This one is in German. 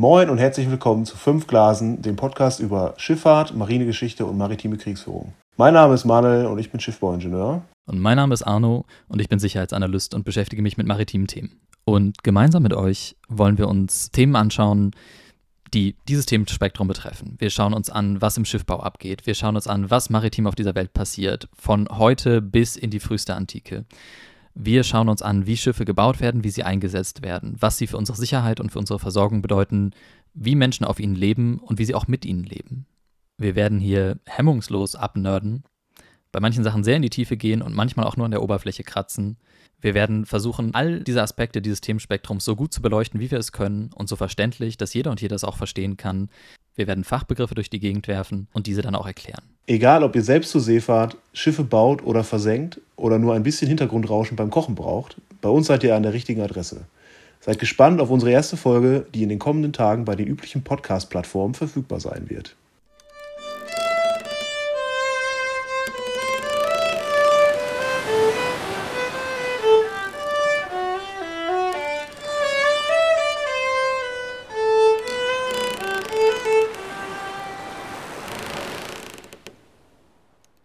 Moin und herzlich willkommen zu Fünf Glasen, dem Podcast über Schifffahrt, Marinegeschichte und maritime Kriegsführung. Mein Name ist Manuel und ich bin Schiffbauingenieur. Und mein Name ist Arno und ich bin Sicherheitsanalyst und beschäftige mich mit maritimen Themen. Und gemeinsam mit euch wollen wir uns Themen anschauen, die dieses Themenspektrum betreffen. Wir schauen uns an, was im Schiffbau abgeht. Wir schauen uns an, was maritim auf dieser Welt passiert, von heute bis in die früheste Antike. Wir schauen uns an, wie Schiffe gebaut werden, wie sie eingesetzt werden, was sie für unsere Sicherheit und für unsere Versorgung bedeuten, wie Menschen auf ihnen leben und wie sie auch mit ihnen leben. Wir werden hier hemmungslos abnörden, bei manchen Sachen sehr in die Tiefe gehen und manchmal auch nur an der Oberfläche kratzen. Wir werden versuchen, all diese Aspekte dieses Themenspektrums so gut zu beleuchten, wie wir es können und so verständlich, dass jeder und jeder es auch verstehen kann. Wir werden Fachbegriffe durch die Gegend werfen und diese dann auch erklären. Egal, ob ihr selbst zur See fahrt, Schiffe baut oder versenkt oder nur ein bisschen Hintergrundrauschen beim Kochen braucht, bei uns seid ihr an der richtigen Adresse. Seid gespannt auf unsere erste Folge, die in den kommenden Tagen bei den üblichen Podcast-Plattformen verfügbar sein wird.